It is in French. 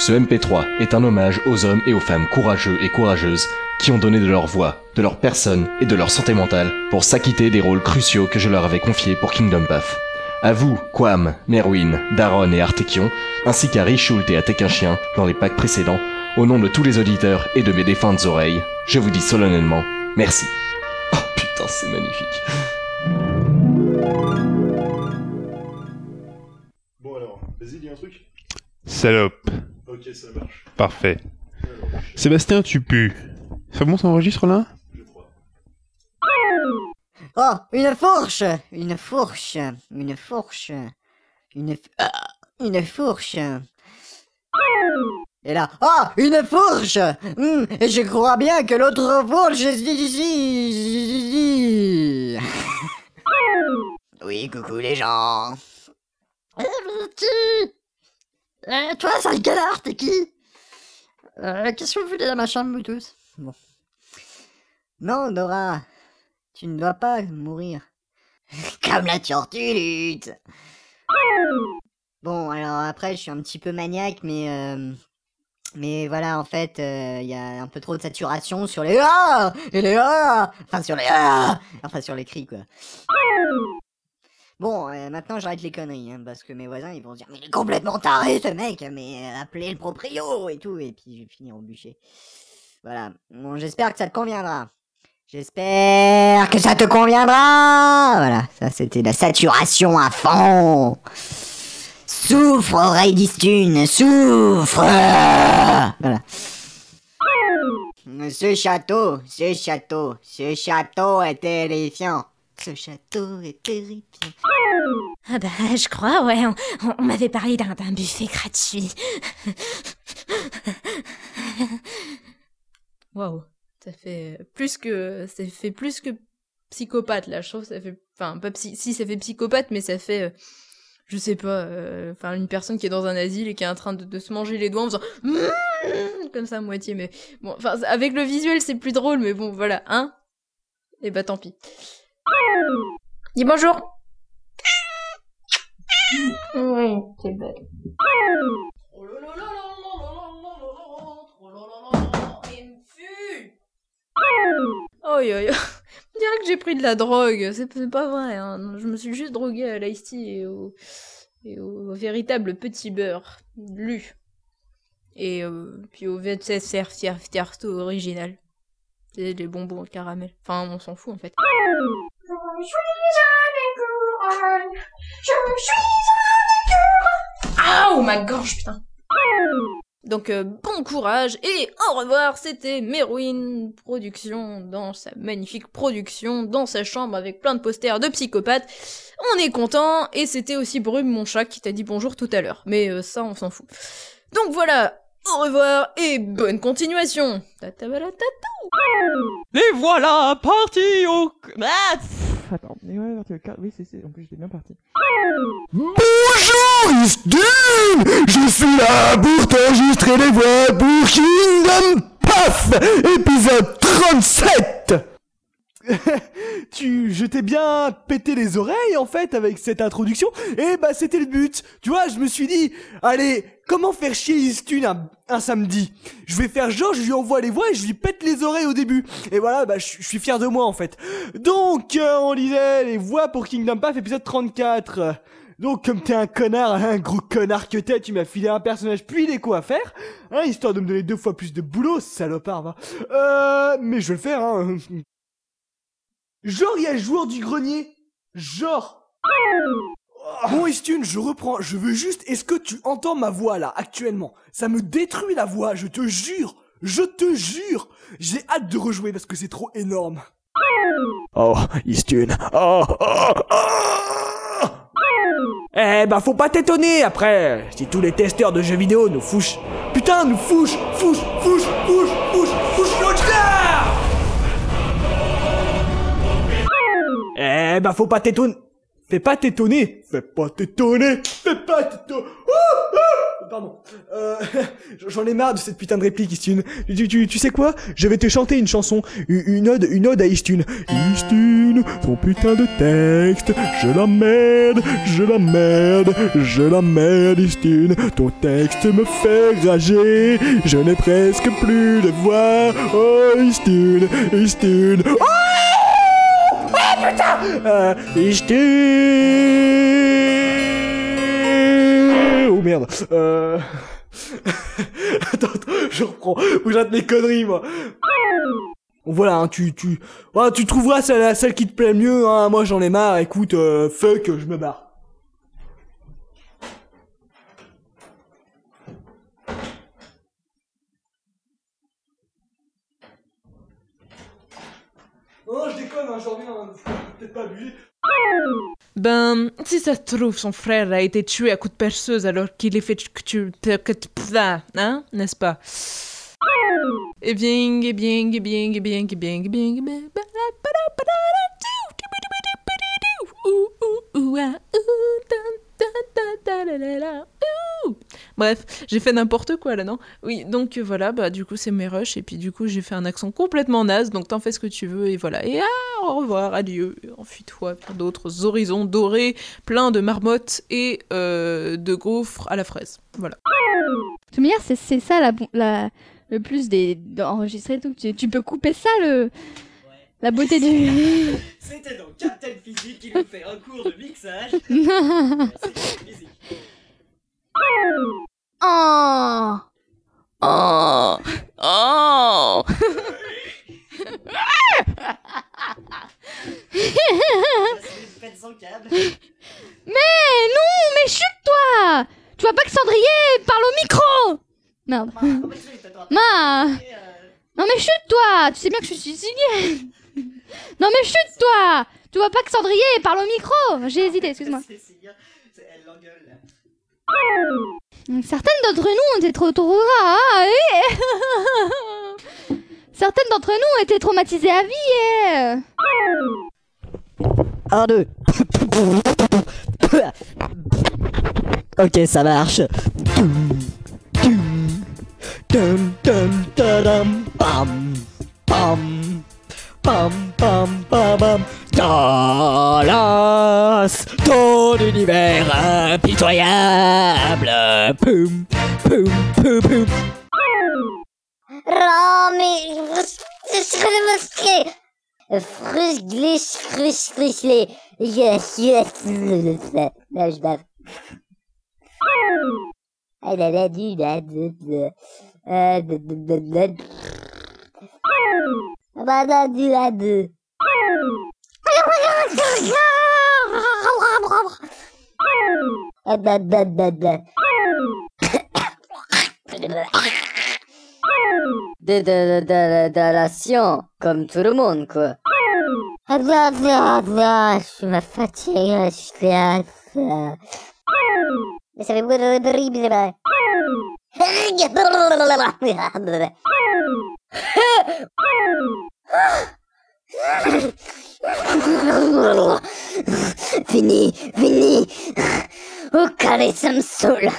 Ce MP3 est un hommage aux hommes et aux femmes courageux et courageuses qui ont donné de leur voix, de leur personne et de leur santé mentale pour s'acquitter des rôles cruciaux que je leur avais confiés pour Kingdom Path. À vous, Quam, Merwin, Daron et Artekion, ainsi qu'à Richult et à Tekinchien dans les packs précédents, au nom de tous les auditeurs et de mes défuntes oreilles, je vous dis solennellement merci. Oh putain, c'est magnifique. Bon alors, vas-y, dis un truc. Salope. Ok, ça marche. Parfait. Alors, Sébastien, tu pues. C'est bon, ça enregistre là? Je crois. Oh, une fourche! Une fourche! Une fourche! Une... Ah, une fourche! Et là, oh, une fourche! Et je crois bien que l'autre fourche est ici. Oui, coucou les gens Eh, Euh, Toi, sale galard, t'es qui? Euh, Qu'est-ce que vous faites dans ma chambre, vous tous? Non, Dora, tu ne dois pas mourir. Comme la tortue. Bon, alors après, je suis un petit peu maniaque, mais euh, mais voilà, en fait, il y a un peu trop de saturation sur les ah et les ah, enfin sur les ah, enfin sur les cris quoi. Bon, euh, maintenant j'arrête les conneries, hein, parce que mes voisins ils vont dire mais il est complètement taré ce mec, mais euh, appelez le proprio et tout, et puis je vais finir au bûcher. Voilà. Bon, j'espère que ça te conviendra. J'espère que ça te conviendra. Voilà, ça c'était la saturation à fond. Souffre, oreille d'Istune, souffre. Voilà. Ce château, ce château, ce château est terrifiant. Ce château est terrifiant. Ah bah, je crois, ouais. On, on- on m'avait parlé d'un d'un buffet gratuit. Waouh, ça fait plus que ça fait plus que psychopathe là. Je trouve ça fait enfin pas psy... si ça fait psychopathe, mais ça fait euh, je sais pas, euh, enfin une personne qui est dans un asile et qui est en train de, de se manger les doigts en faisant comme ça à moitié. Mais bon, enfin avec le visuel c'est plus drôle, mais bon voilà, hein? Et bah tant pis. Dis bonjour. Oui, c'est bête. Oh yo yo. On dirait que j'ai pris de la drogue. C'est pas vrai. Hein. Je me suis juste drogué à l'ice tea et au, et au véritable petit beurre. Lu. Et euh, puis au VSR Tiersto original. C'est des bonbons au caramel. Enfin, on s'en fout en fait. Ah, ma gorge, putain. Donc euh, bon courage et au revoir, c'était Merwin Production dans sa magnifique production, dans sa chambre avec plein de posters de psychopathes. On est content et c'était aussi Brume mon chat qui t'a dit bonjour tout à l'heure, mais euh, ça on s'en fout. Donc voilà, au revoir et bonne continuation. Et voilà, parti au... Ah, Attends, et quart- Oui, c'est, c'est... En plus, j'étais bien parti. Bonjour Istune Je suis là pour t'enregistrer les voix pour Kingdom Path, épisode 37 Tu, je t'ai bien pété les oreilles en fait avec cette introduction, et bah c'était le but. Tu vois, je me suis dit, allez, comment faire chier Istune un, samedi? Je vais faire genre, je lui envoie les voix et je lui pète les oreilles au début. Et voilà, bah je suis fier de moi en fait. Donc, euh, on lisait les voix pour Kingdom Path épisode 34. Donc, comme t'es un connard, un gros connard que t'es, tu m'as filé un personnage puis des quoi à faire, hein, histoire de me donner deux fois plus de boulot, salopard, va. Euh, mais je vais le faire, hein. Genre, il y a le joueur du grenier. Genre. Bon, Istune, je reprends. Je veux juste, est-ce que tu entends ma voix là, actuellement Ça me détruit la voix, je te jure. Je te jure. J'ai hâte de rejouer parce que c'est trop énorme. Oh, Istune. Oh, oh, oh. Eh bah faut pas t'étonner après Si tous les testeurs de jeux vidéo nous fouchent Putain nous fouchent Fouchent Fouchent Fouchent Fouchent Fouchent l'auteur Eh bah faut pas t'étonner Fais pas t'étonner Fais pas t'étonner Fais pas t'étonner pardon. Euh, J'en ai marre de cette putain de réplique, Istune. Tu, tu, tu sais quoi? Je vais te chanter une chanson, une ode, une ode à Istune. Istune, ton putain de texte, je la merde, je la merde, je la merde, Istune. Ton texte me fait rager, je n'ai presque plus de voix. Oh, Istune, Istune. Oh euh, Oh merde. Euh... attends, je reprends. Que j'arrête mes conneries, moi. Voilà, hein, tu, tu, voilà, tu trouveras celle, qui te plaît mieux, hein. Moi, j'en ai marre. Écoute, euh, fuck, je me barre. Non, je déconne, hein, hein, peut-être pas. Ben, si ça se trouve, son frère a été tué à coups de perceuse alors qu'il est fait que tu... hein, n'est-ce pas Eh bien, eh bien, eh bien, eh eh eh bien, eh bien, Bref, j'ai fait n'importe quoi là, non? Oui, donc euh, voilà, bah du coup c'est mes rushs et puis du coup j'ai fait un accent complètement naze, donc t'en fais ce que tu veux et voilà. Et ah, au revoir, adieu, enfuis-toi vers d'autres horizons dorés, pleins de marmottes et euh, de gaufres à la fraise. Voilà. De toute manière, c'est ça la, bon- la, le plus des d'enregistrer et tout. Tu, tu peux couper ça, le, la beauté du. C'était donc Captain Physique qui nous fait un cours de mixage. câble. Mais non, mais chute-toi Tu vois pas que Cendrier parle au micro Merde. Ma Non mais chute-toi Tu sais bien que je suis sicilienne Non mais chute-toi Tu vois pas que Cendrier parle au micro J'ai hésité, excuse-moi. Elle l'engueule là. Certaines d'entre nous ont été trop trop ah, oui. Certaines d'entre nous ont été traumatisées à vie. eh. Un, deux. Ok, ça marche. Dum, dum, tadam, pam, pam, pam, pam, pam, pam. Dallas, ton univers impitoyable. Poum, poum, poum, frusglich, frusglich, yes, yes, là je bave. Là là, du là, euh. Ah bah là, du là, de. Ah bah bah bah bah. De, de, de, de, de la science, comme tout le monde, quoi. Ah bah bah bah, je suis ma fatigue, je suis là. Mais ça fait Fini, fini. Au calé, ça me saoule.